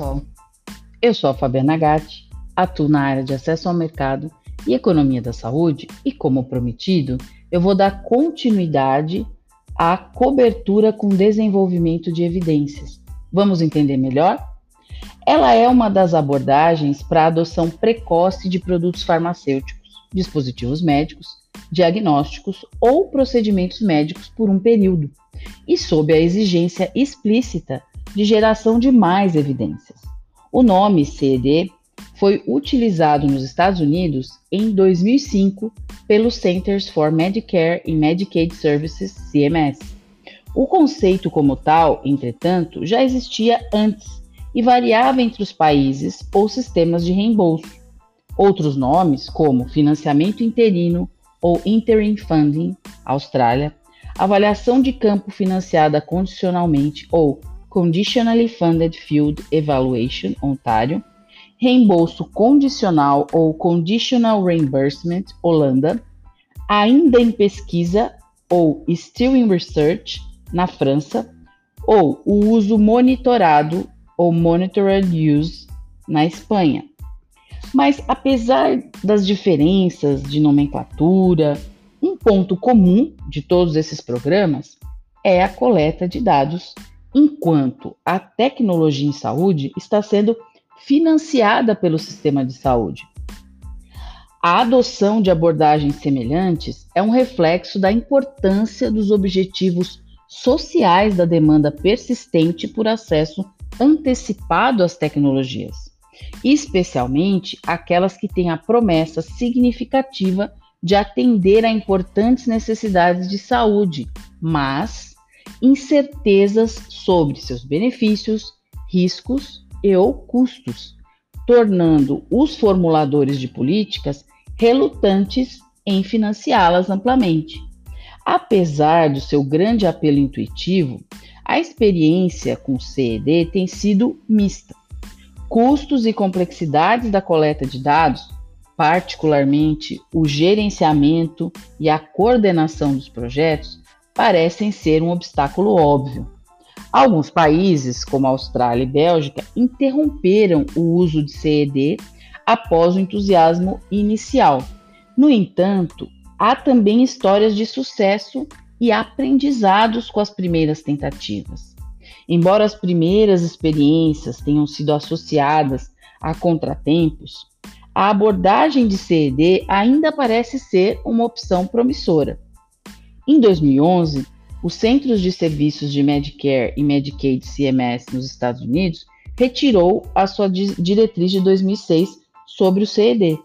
pessoal. Eu sou a Fabiana Gatti, atuo na área de acesso ao mercado e economia da saúde e, como prometido, eu vou dar continuidade à cobertura com desenvolvimento de evidências. Vamos entender melhor? Ela é uma das abordagens para a adoção precoce de produtos farmacêuticos, dispositivos médicos, diagnósticos ou procedimentos médicos por um período, e sob a exigência explícita de geração de mais evidências. O nome CED foi utilizado nos Estados Unidos em 2005 pelo Centers for Medicare and Medicaid Services, CMS. O conceito como tal, entretanto, já existia antes e variava entre os países ou sistemas de reembolso. Outros nomes, como financiamento interino ou interim funding, Austrália, avaliação de campo financiada condicionalmente ou Conditionally Funded Field Evaluation, Ontário, reembolso condicional ou Conditional Reimbursement, Holanda, ainda em pesquisa ou Still in Research, na França, ou o uso monitorado ou Monitored Use, na Espanha. Mas apesar das diferenças de nomenclatura, um ponto comum de todos esses programas é a coleta de dados enquanto a tecnologia em saúde está sendo financiada pelo sistema de saúde. A adoção de abordagens semelhantes é um reflexo da importância dos objetivos sociais da demanda persistente por acesso antecipado às tecnologias, especialmente aquelas que têm a promessa significativa de atender a importantes necessidades de saúde, mas incertezas sobre seus benefícios, riscos e ou custos, tornando os formuladores de políticas relutantes em financiá-las amplamente. Apesar do seu grande apelo intuitivo, a experiência com CED tem sido mista. Custos e complexidades da coleta de dados, particularmente o gerenciamento e a coordenação dos projetos, parecem ser um obstáculo óbvio. Alguns países, como Austrália e Bélgica, interromperam o uso de CED após o entusiasmo inicial. No entanto, há também histórias de sucesso e aprendizados com as primeiras tentativas. Embora as primeiras experiências tenham sido associadas a contratempos, a abordagem de CED ainda parece ser uma opção promissora. Em 2011, os Centros de Serviços de Medicare e Medicaid CMS nos Estados Unidos retirou a sua diretriz de 2006 sobre o CED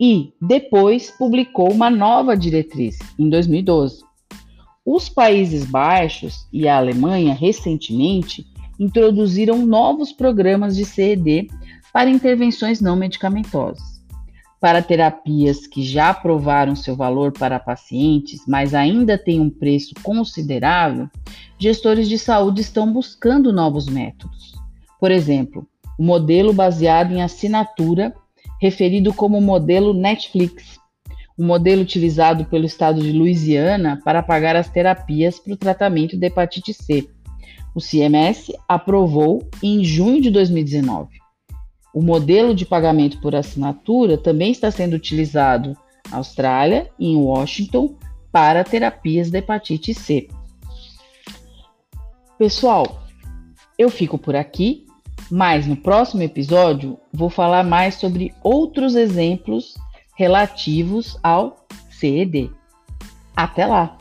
e depois publicou uma nova diretriz em 2012. Os Países Baixos e a Alemanha recentemente introduziram novos programas de CED para intervenções não medicamentosas para terapias que já provaram seu valor para pacientes, mas ainda têm um preço considerável, gestores de saúde estão buscando novos métodos. Por exemplo, o modelo baseado em assinatura, referido como modelo Netflix, um modelo utilizado pelo estado de Louisiana para pagar as terapias para o tratamento de hepatite C. O CMS aprovou em junho de 2019. O modelo de pagamento por assinatura também está sendo utilizado na Austrália e em Washington para terapias da hepatite C. Pessoal, eu fico por aqui, mas no próximo episódio vou falar mais sobre outros exemplos relativos ao CED. Até lá!